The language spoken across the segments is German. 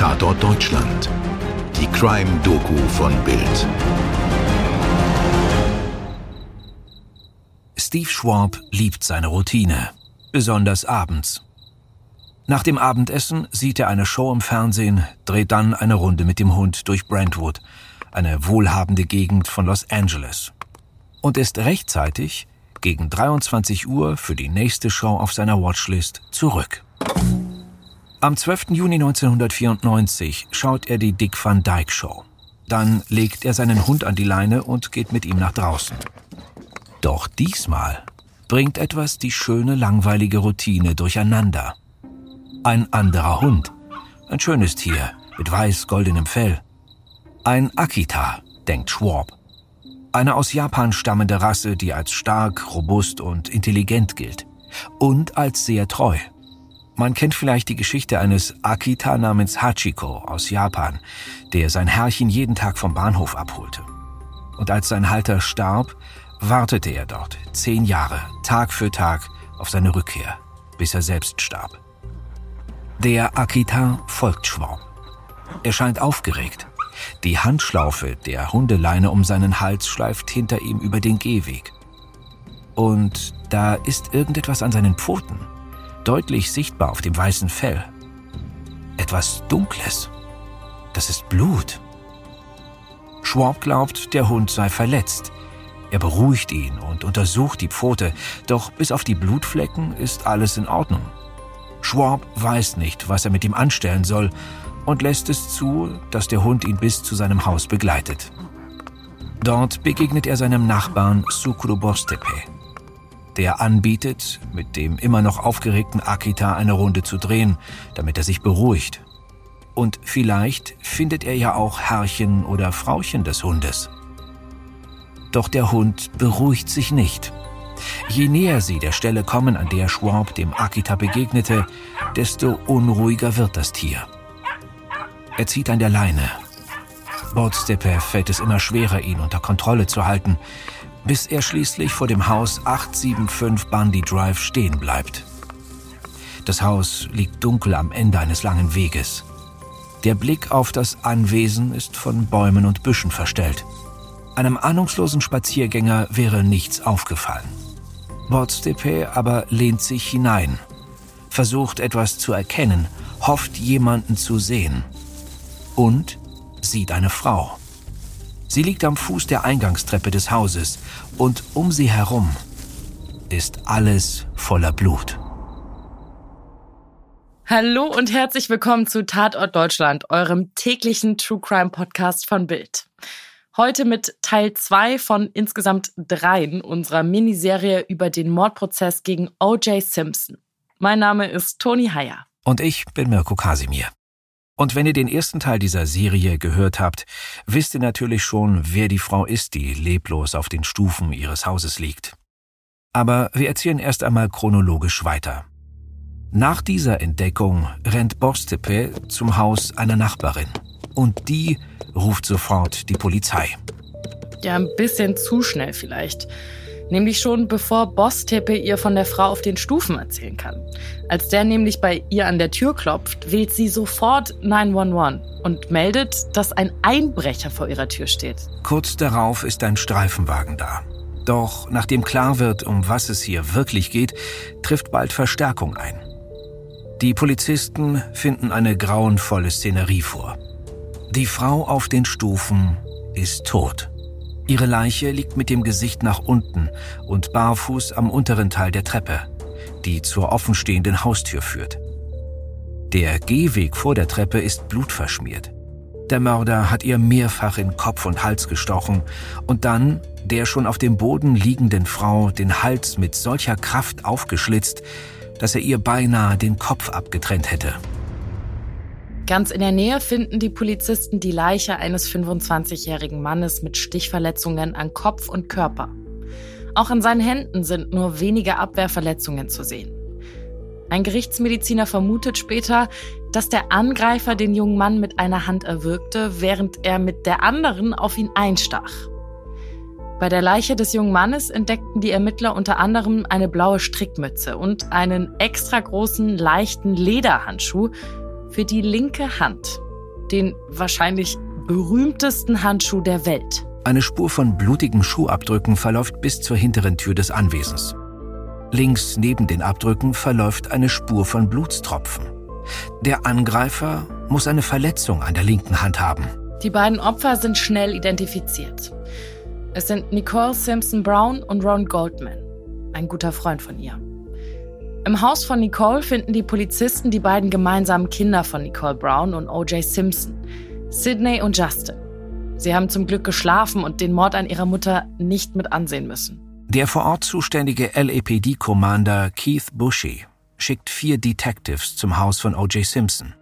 Tatort Deutschland. Die Crime-Doku von Bild. Steve Schwab liebt seine Routine, besonders abends. Nach dem Abendessen sieht er eine Show im Fernsehen, dreht dann eine Runde mit dem Hund durch Brentwood, eine wohlhabende Gegend von Los Angeles. Und ist rechtzeitig gegen 23 Uhr für die nächste Show auf seiner Watchlist zurück. Am 12. Juni 1994 schaut er die Dick Van Dyke Show. Dann legt er seinen Hund an die Leine und geht mit ihm nach draußen. Doch diesmal bringt etwas die schöne, langweilige Routine durcheinander. Ein anderer Hund. Ein schönes Tier mit weiß-goldenem Fell. Ein Akita, denkt Schwab. Eine aus Japan stammende Rasse, die als stark, robust und intelligent gilt. Und als sehr treu. Man kennt vielleicht die Geschichte eines Akita namens Hachiko aus Japan, der sein Herrchen jeden Tag vom Bahnhof abholte. Und als sein Halter starb, wartete er dort zehn Jahre, Tag für Tag, auf seine Rückkehr, bis er selbst starb. Der Akita folgt Schwarm. Er scheint aufgeregt. Die Handschlaufe der Hundeleine um seinen Hals schleift hinter ihm über den Gehweg. Und da ist irgendetwas an seinen Pfoten, deutlich sichtbar auf dem weißen Fell. Etwas Dunkles. Das ist Blut. Schwab glaubt, der Hund sei verletzt. Er beruhigt ihn und untersucht die Pfote, doch bis auf die Blutflecken ist alles in Ordnung. Schwab weiß nicht, was er mit ihm anstellen soll und lässt es zu, dass der Hund ihn bis zu seinem Haus begleitet. Dort begegnet er seinem Nachbarn Sukru Bostepe, der anbietet, mit dem immer noch aufgeregten Akita eine Runde zu drehen, damit er sich beruhigt. Und vielleicht findet er ja auch Herrchen oder Frauchen des Hundes. Doch der Hund beruhigt sich nicht. Je näher sie der Stelle kommen, an der Schwab dem Akita begegnete, desto unruhiger wird das Tier. Er zieht an der Leine. Bordstepper fällt es immer schwerer, ihn unter Kontrolle zu halten, bis er schließlich vor dem Haus 875 Bundy Drive stehen bleibt. Das Haus liegt dunkel am Ende eines langen Weges. Der Blick auf das Anwesen ist von Bäumen und Büschen verstellt. Einem ahnungslosen Spaziergänger wäre nichts aufgefallen. Bordstepe aber lehnt sich hinein, versucht etwas zu erkennen, hofft jemanden zu sehen und sieht eine Frau. Sie liegt am Fuß der Eingangstreppe des Hauses und um sie herum ist alles voller Blut. Hallo und herzlich willkommen zu Tatort Deutschland, eurem täglichen True Crime Podcast von Bild. Heute mit Teil 2 von insgesamt dreien unserer Miniserie über den Mordprozess gegen O.J. Simpson. Mein Name ist Toni Heyer. Und ich bin Mirko Kasimir. Und wenn ihr den ersten Teil dieser Serie gehört habt, wisst ihr natürlich schon, wer die Frau ist, die leblos auf den Stufen ihres Hauses liegt. Aber wir erzählen erst einmal chronologisch weiter. Nach dieser Entdeckung rennt Borstepe zum Haus einer Nachbarin. Und die ruft sofort die Polizei. Ja, ein bisschen zu schnell vielleicht. Nämlich schon bevor Boss Tepe ihr von der Frau auf den Stufen erzählen kann. Als der nämlich bei ihr an der Tür klopft, wählt sie sofort 911 und meldet, dass ein Einbrecher vor ihrer Tür steht. Kurz darauf ist ein Streifenwagen da. Doch nachdem klar wird, um was es hier wirklich geht, trifft bald Verstärkung ein. Die Polizisten finden eine grauenvolle Szenerie vor. Die Frau auf den Stufen ist tot. Ihre Leiche liegt mit dem Gesicht nach unten und barfuß am unteren Teil der Treppe, die zur offenstehenden Haustür führt. Der Gehweg vor der Treppe ist blutverschmiert. Der Mörder hat ihr mehrfach in Kopf und Hals gestochen und dann der schon auf dem Boden liegenden Frau den Hals mit solcher Kraft aufgeschlitzt, dass er ihr beinahe den Kopf abgetrennt hätte. Ganz in der Nähe finden die Polizisten die Leiche eines 25-jährigen Mannes mit Stichverletzungen an Kopf und Körper. Auch an seinen Händen sind nur wenige Abwehrverletzungen zu sehen. Ein Gerichtsmediziner vermutet später, dass der Angreifer den jungen Mann mit einer Hand erwürgte, während er mit der anderen auf ihn einstach. Bei der Leiche des jungen Mannes entdeckten die Ermittler unter anderem eine blaue Strickmütze und einen extra großen, leichten Lederhandschuh, für die linke Hand. den wahrscheinlich berühmtesten Handschuh der Welt. Eine Spur von blutigen Schuhabdrücken verläuft bis zur hinteren Tür des Anwesens. Links neben den Abdrücken verläuft eine Spur von Blutstropfen. Der Angreifer muss eine Verletzung an der linken Hand haben. Die beiden Opfer sind schnell identifiziert. Es sind Nicole Simpson Brown und Ron Goldman, ein guter Freund von ihr. Im Haus von Nicole finden die Polizisten die beiden gemeinsamen Kinder von Nicole Brown und O.J. Simpson, Sydney und Justin. Sie haben zum Glück geschlafen und den Mord an ihrer Mutter nicht mit ansehen müssen. Der vor Ort zuständige LAPD-Commander Keith Bushy schickt vier Detectives zum Haus von O.J. Simpson.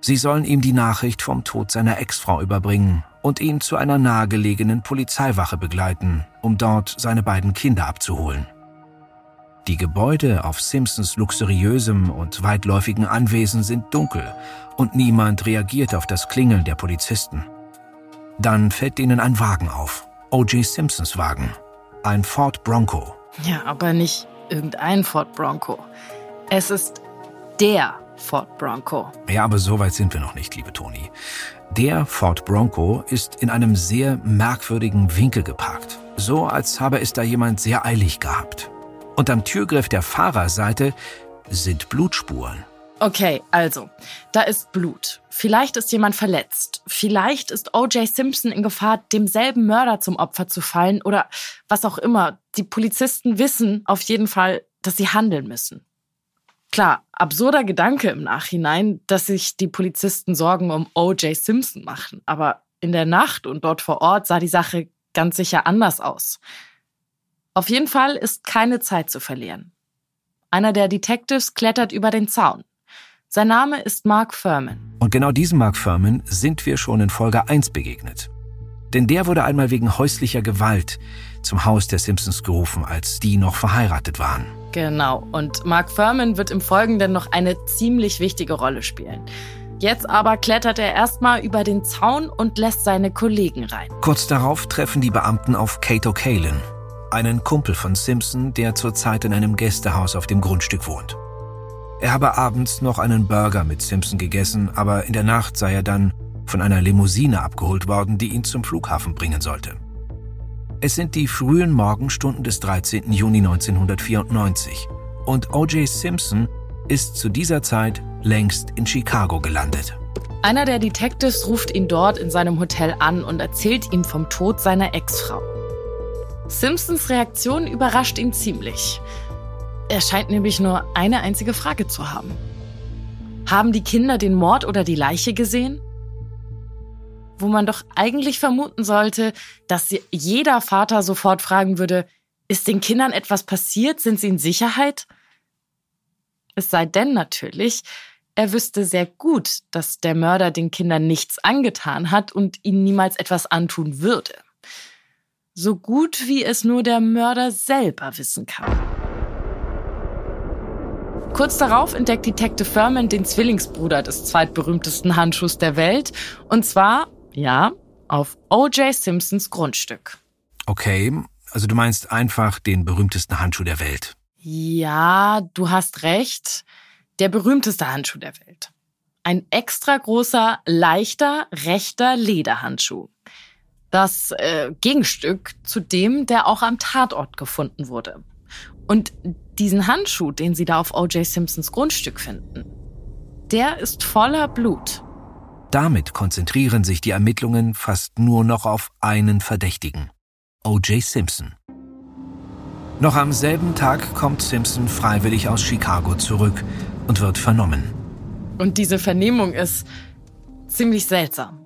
Sie sollen ihm die Nachricht vom Tod seiner Ex-Frau überbringen und ihn zu einer nahegelegenen Polizeiwache begleiten, um dort seine beiden Kinder abzuholen. Die Gebäude auf Simpsons luxuriösem und weitläufigen Anwesen sind dunkel und niemand reagiert auf das Klingeln der Polizisten. Dann fällt ihnen ein Wagen auf. O.J. Simpsons Wagen. Ein Ford Bronco. Ja, aber nicht irgendein Ford Bronco. Es ist der Ford Bronco. Ja, aber so weit sind wir noch nicht, liebe Toni. Der Ford Bronco ist in einem sehr merkwürdigen Winkel geparkt. So, als habe es da jemand sehr eilig gehabt. Und am Türgriff der Fahrerseite sind Blutspuren. Okay, also, da ist Blut. Vielleicht ist jemand verletzt. Vielleicht ist O.J. Simpson in Gefahr, demselben Mörder zum Opfer zu fallen oder was auch immer. Die Polizisten wissen auf jeden Fall, dass sie handeln müssen. Klar, absurder Gedanke im Nachhinein, dass sich die Polizisten Sorgen um O.J. Simpson machen. Aber in der Nacht und dort vor Ort sah die Sache ganz sicher anders aus. Auf jeden Fall ist keine Zeit zu verlieren. Einer der Detectives klettert über den Zaun. Sein Name ist Mark Furman. Und genau diesem Mark Furman sind wir schon in Folge 1 begegnet. Denn der wurde einmal wegen häuslicher Gewalt zum Haus der Simpsons gerufen, als die noch verheiratet waren. Genau. Und Mark Furman wird im Folgenden noch eine ziemlich wichtige Rolle spielen. Jetzt aber klettert er erstmal über den Zaun und lässt seine Kollegen rein. Kurz darauf treffen die Beamten auf Kate O'Kalen, einen Kumpel von Simpson, der zurzeit in einem Gästehaus auf dem Grundstück wohnt. Er habe abends noch einen Burger mit Simpson gegessen, aber in der Nacht sei er dann von einer Limousine abgeholt worden, die ihn zum Flughafen bringen sollte. Es sind die frühen Morgenstunden des 13. Juni 1994 und O.J. Simpson ist zu dieser Zeit längst in Chicago gelandet. Einer der Detectives ruft ihn dort in seinem Hotel an und erzählt ihm vom Tod seiner Ex-Frau. Simpsons Reaktion überrascht ihn ziemlich. Er scheint nämlich nur eine einzige Frage zu haben. Haben die Kinder den Mord oder die Leiche gesehen? wo man doch eigentlich vermuten sollte, dass jeder Vater sofort fragen würde, ist den Kindern etwas passiert? Sind sie in Sicherheit? Es sei denn natürlich, er wüsste sehr gut, dass der Mörder den Kindern nichts angetan hat und ihnen niemals etwas antun würde. So gut wie es nur der Mörder selber wissen kann. Kurz darauf entdeckt Detective Furman den Zwillingsbruder des zweitberühmtesten Handschuhs der Welt, und zwar ja, auf O.J. Simpsons Grundstück. Okay, also du meinst einfach den berühmtesten Handschuh der Welt. Ja, du hast recht. Der berühmteste Handschuh der Welt. Ein extra großer, leichter, rechter Lederhandschuh. Das äh, Gegenstück zu dem, der auch am Tatort gefunden wurde. Und diesen Handschuh, den sie da auf O.J. Simpsons Grundstück finden, der ist voller Blut. Damit konzentrieren sich die Ermittlungen fast nur noch auf einen Verdächtigen, O.J. Simpson. Noch am selben Tag kommt Simpson freiwillig aus Chicago zurück und wird vernommen. Und diese Vernehmung ist ziemlich seltsam.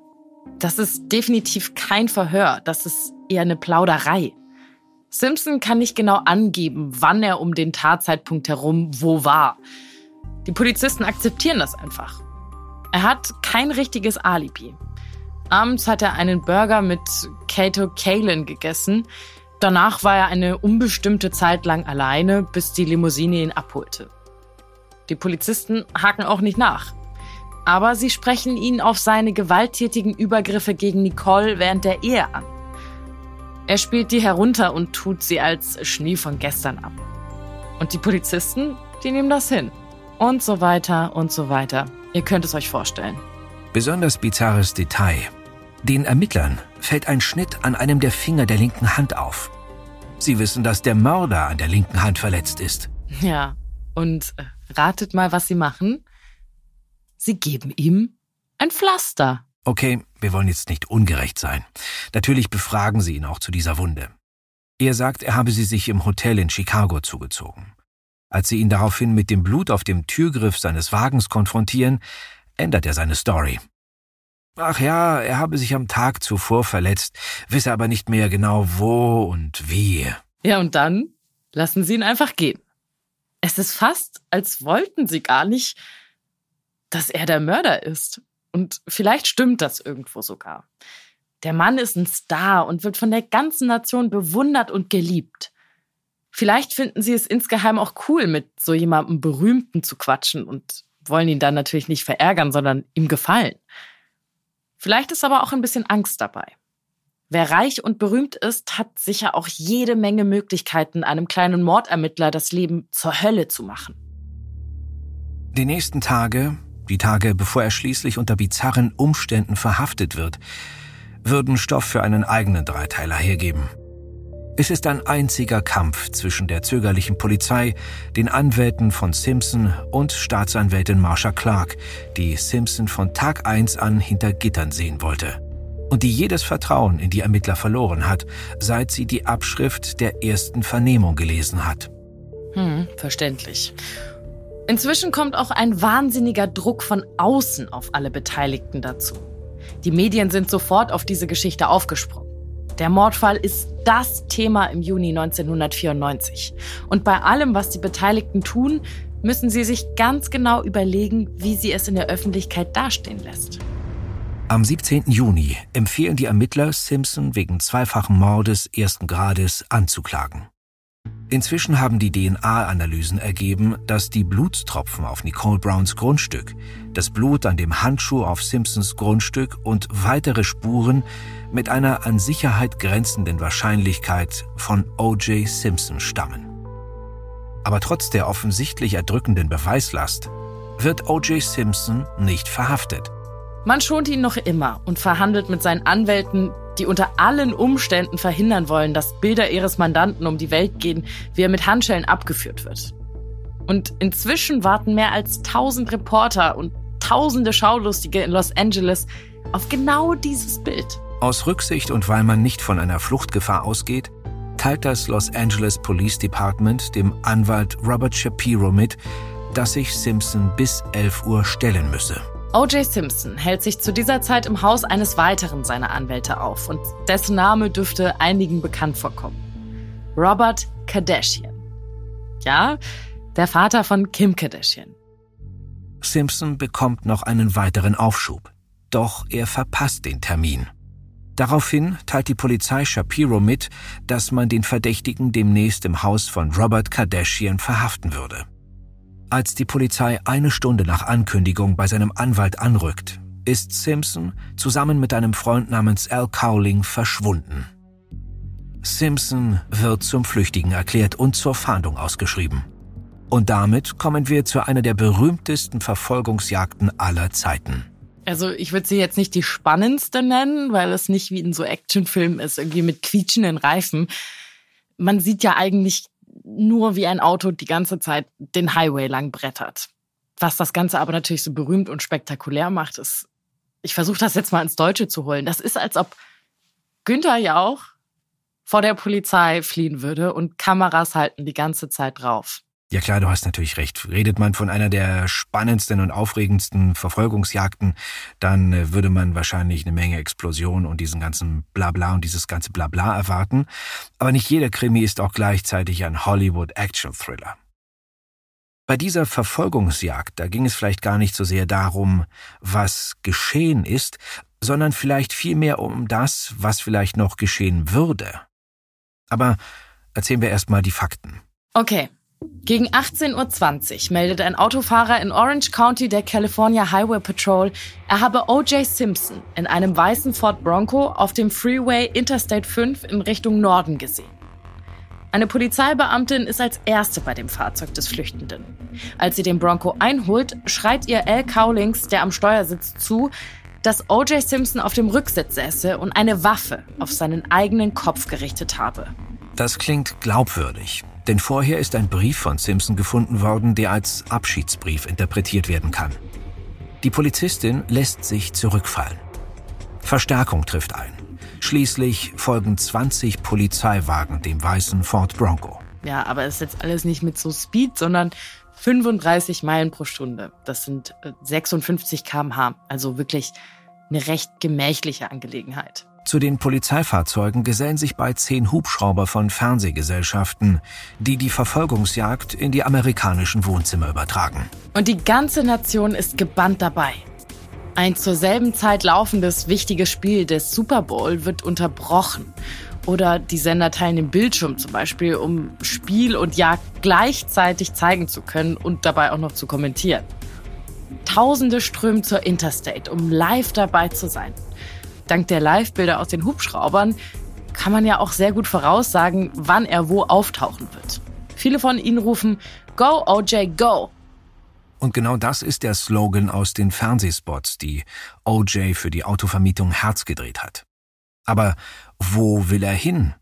Das ist definitiv kein Verhör, das ist eher eine Plauderei. Simpson kann nicht genau angeben, wann er um den Tatzeitpunkt herum wo war. Die Polizisten akzeptieren das einfach. Er hat kein richtiges Alibi. Abends hat er einen Burger mit Kato Kalen gegessen. Danach war er eine unbestimmte Zeit lang alleine, bis die Limousine ihn abholte. Die Polizisten haken auch nicht nach. Aber sie sprechen ihn auf seine gewalttätigen Übergriffe gegen Nicole während der Ehe an. Er spielt die herunter und tut sie als Schnee von gestern ab. Und die Polizisten, die nehmen das hin. Und so weiter und so weiter. Ihr könnt es euch vorstellen. Besonders bizarres Detail. Den Ermittlern fällt ein Schnitt an einem der Finger der linken Hand auf. Sie wissen, dass der Mörder an der linken Hand verletzt ist. Ja, und äh, ratet mal, was sie machen. Sie geben ihm ein Pflaster. Okay, wir wollen jetzt nicht ungerecht sein. Natürlich befragen sie ihn auch zu dieser Wunde. Er sagt, er habe sie sich im Hotel in Chicago zugezogen. Als sie ihn daraufhin mit dem Blut auf dem Türgriff seines Wagens konfrontieren, ändert er seine Story. Ach ja, er habe sich am Tag zuvor verletzt, wisse aber nicht mehr genau wo und wie. Ja, und dann lassen sie ihn einfach gehen. Es ist fast, als wollten sie gar nicht, dass er der Mörder ist. Und vielleicht stimmt das irgendwo sogar. Der Mann ist ein Star und wird von der ganzen Nation bewundert und geliebt. Vielleicht finden sie es insgeheim auch cool, mit so jemandem Berühmten zu quatschen und wollen ihn dann natürlich nicht verärgern, sondern ihm gefallen. Vielleicht ist aber auch ein bisschen Angst dabei. Wer reich und berühmt ist, hat sicher auch jede Menge Möglichkeiten, einem kleinen Mordermittler das Leben zur Hölle zu machen. Die nächsten Tage, die Tage bevor er schließlich unter bizarren Umständen verhaftet wird, würden Stoff für einen eigenen Dreiteiler hergeben. Es ist ein einziger Kampf zwischen der zögerlichen Polizei, den Anwälten von Simpson und Staatsanwältin Marsha Clark, die Simpson von Tag 1 an hinter Gittern sehen wollte. Und die jedes Vertrauen in die Ermittler verloren hat, seit sie die Abschrift der ersten Vernehmung gelesen hat. Hm, verständlich. Inzwischen kommt auch ein wahnsinniger Druck von außen auf alle Beteiligten dazu. Die Medien sind sofort auf diese Geschichte aufgesprungen. Der Mordfall ist das Thema im Juni 1994. Und bei allem, was die Beteiligten tun, müssen sie sich ganz genau überlegen, wie sie es in der Öffentlichkeit dastehen lässt. Am 17. Juni empfehlen die Ermittler Simpson wegen zweifachen Mordes ersten Grades anzuklagen. Inzwischen haben die DNA-Analysen ergeben, dass die Blutstropfen auf Nicole Browns Grundstück, das Blut an dem Handschuh auf Simpsons Grundstück und weitere Spuren mit einer an Sicherheit grenzenden Wahrscheinlichkeit von O.J. Simpson stammen. Aber trotz der offensichtlich erdrückenden Beweislast wird O.J. Simpson nicht verhaftet. Man schont ihn noch immer und verhandelt mit seinen Anwälten, die unter allen Umständen verhindern wollen, dass Bilder ihres Mandanten um die Welt gehen, wie er mit Handschellen abgeführt wird. Und inzwischen warten mehr als tausend Reporter und tausende Schaulustige in Los Angeles auf genau dieses Bild. Aus Rücksicht und weil man nicht von einer Fluchtgefahr ausgeht, teilt das Los Angeles Police Department dem Anwalt Robert Shapiro mit, dass sich Simpson bis 11 Uhr stellen müsse. O.J. Simpson hält sich zu dieser Zeit im Haus eines weiteren seiner Anwälte auf und dessen Name dürfte einigen bekannt vorkommen. Robert Kardashian. Ja, der Vater von Kim Kardashian. Simpson bekommt noch einen weiteren Aufschub. Doch er verpasst den Termin. Daraufhin teilt die Polizei Shapiro mit, dass man den Verdächtigen demnächst im Haus von Robert Kardashian verhaften würde. Als die Polizei eine Stunde nach Ankündigung bei seinem Anwalt anrückt, ist Simpson zusammen mit einem Freund namens Al Cowling verschwunden. Simpson wird zum Flüchtigen erklärt und zur Fahndung ausgeschrieben. Und damit kommen wir zu einer der berühmtesten Verfolgungsjagden aller Zeiten. Also ich würde sie jetzt nicht die spannendste nennen, weil es nicht wie in so Actionfilmen ist, irgendwie mit quietschenden Reifen. Man sieht ja eigentlich nur wie ein Auto die ganze Zeit den Highway lang brettert. Was das Ganze aber natürlich so berühmt und spektakulär macht, ist, ich versuche das jetzt mal ins Deutsche zu holen. Das ist, als ob Günther Jauch vor der Polizei fliehen würde und Kameras halten die ganze Zeit drauf. Ja klar, du hast natürlich recht. Redet man von einer der spannendsten und aufregendsten Verfolgungsjagden, dann äh, würde man wahrscheinlich eine Menge Explosion und diesen ganzen Blabla und dieses ganze Blabla erwarten. Aber nicht jeder Krimi ist auch gleichzeitig ein Hollywood-Action-Thriller. Bei dieser Verfolgungsjagd, da ging es vielleicht gar nicht so sehr darum, was geschehen ist, sondern vielleicht vielmehr um das, was vielleicht noch geschehen würde. Aber erzählen wir erstmal die Fakten. Okay, gegen 18.20 Uhr meldet ein Autofahrer in Orange County der California Highway Patrol, er habe O.J. Simpson in einem weißen Ford Bronco auf dem Freeway Interstate 5 in Richtung Norden gesehen. Eine Polizeibeamtin ist als erste bei dem Fahrzeug des Flüchtenden. Als sie den Bronco einholt, schreit ihr Al Cowlings, der am Steuer sitzt, zu, dass O.J. Simpson auf dem Rücksitz säße und eine Waffe auf seinen eigenen Kopf gerichtet habe. Das klingt glaubwürdig, denn vorher ist ein Brief von Simpson gefunden worden, der als Abschiedsbrief interpretiert werden kann. Die Polizistin lässt sich zurückfallen. Verstärkung trifft ein. Schließlich folgen 20 Polizeiwagen dem weißen Ford Bronco. Ja, aber es ist jetzt alles nicht mit so Speed, sondern 35 Meilen pro Stunde. Das sind 56 äh, km/h. Also wirklich eine recht gemächliche Angelegenheit. Zu den Polizeifahrzeugen gesellen sich bald zehn Hubschrauber von Fernsehgesellschaften, die die Verfolgungsjagd in die amerikanischen Wohnzimmer übertragen. Und die ganze Nation ist gebannt dabei. Ein zur selben Zeit laufendes wichtiges Spiel des Super Bowl wird unterbrochen oder die Sender teilen den Bildschirm zum Beispiel, um Spiel und Jagd gleichzeitig zeigen zu können und dabei auch noch zu kommentieren. Tausende strömen zur Interstate, um live dabei zu sein. Dank der Live-Bilder aus den Hubschraubern kann man ja auch sehr gut voraussagen, wann er wo auftauchen wird. Viele von ihnen rufen Go, OJ, go! Und genau das ist der Slogan aus den Fernsehspots, die OJ für die Autovermietung Herz gedreht hat. Aber wo will er hin?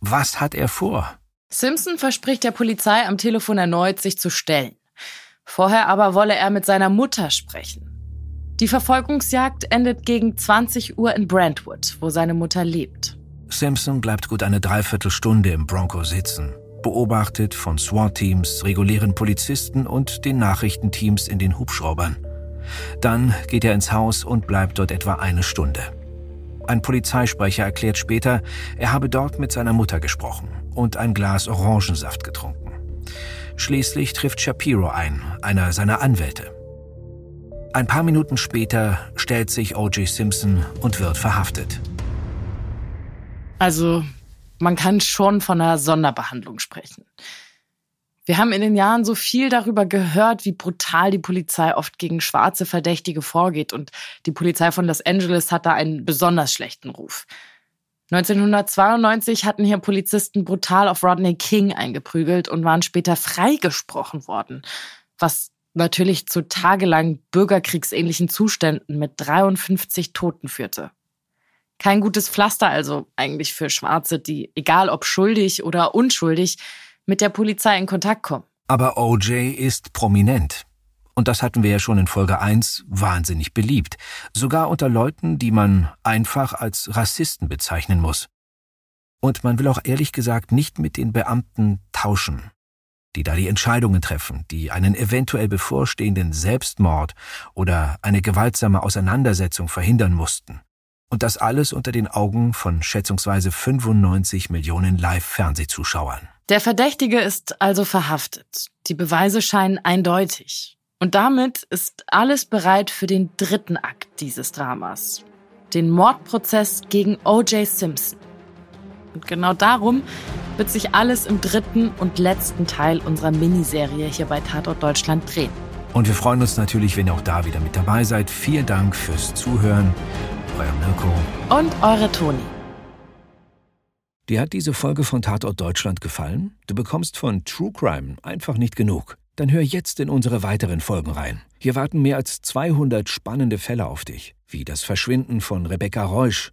Was hat er vor? Simpson verspricht der Polizei am Telefon erneut, sich zu stellen. Vorher aber wolle er mit seiner Mutter sprechen. Die Verfolgungsjagd endet gegen 20 Uhr in Brentwood, wo seine Mutter lebt. Simpson bleibt gut eine Dreiviertelstunde im Bronco sitzen, beobachtet von SWAT-Teams, regulären Polizisten und den Nachrichtenteams in den Hubschraubern. Dann geht er ins Haus und bleibt dort etwa eine Stunde. Ein Polizeisprecher erklärt später, er habe dort mit seiner Mutter gesprochen und ein Glas Orangensaft getrunken. Schließlich trifft Shapiro ein, einer seiner Anwälte. Ein paar Minuten später stellt sich O.J. Simpson und wird verhaftet. Also, man kann schon von einer Sonderbehandlung sprechen. Wir haben in den Jahren so viel darüber gehört, wie brutal die Polizei oft gegen schwarze Verdächtige vorgeht und die Polizei von Los Angeles hat da einen besonders schlechten Ruf. 1992 hatten hier Polizisten brutal auf Rodney King eingeprügelt und waren später freigesprochen worden, was natürlich zu tagelang bürgerkriegsähnlichen Zuständen mit 53 Toten führte. Kein gutes Pflaster also eigentlich für Schwarze, die, egal ob schuldig oder unschuldig, mit der Polizei in Kontakt kommen. Aber OJ ist prominent. Und das hatten wir ja schon in Folge 1 wahnsinnig beliebt. Sogar unter Leuten, die man einfach als Rassisten bezeichnen muss. Und man will auch ehrlich gesagt nicht mit den Beamten tauschen, die da die Entscheidungen treffen, die einen eventuell bevorstehenden Selbstmord oder eine gewaltsame Auseinandersetzung verhindern mussten. Und das alles unter den Augen von schätzungsweise 95 Millionen Live-Fernsehzuschauern. Der Verdächtige ist also verhaftet. Die Beweise scheinen eindeutig. Und damit ist alles bereit für den dritten Akt dieses Dramas. Den Mordprozess gegen O.J. Simpson. Und genau darum wird sich alles im dritten und letzten Teil unserer Miniserie hier bei Tatort Deutschland drehen. Und wir freuen uns natürlich, wenn ihr auch da wieder mit dabei seid. Vielen Dank fürs Zuhören. Euer Mirko. Und eure Toni. Dir hat diese Folge von Tatort Deutschland gefallen? Du bekommst von True Crime einfach nicht genug. Dann hör jetzt in unsere weiteren Folgen rein. Hier warten mehr als 200 spannende Fälle auf dich, wie das Verschwinden von Rebecca Reusch,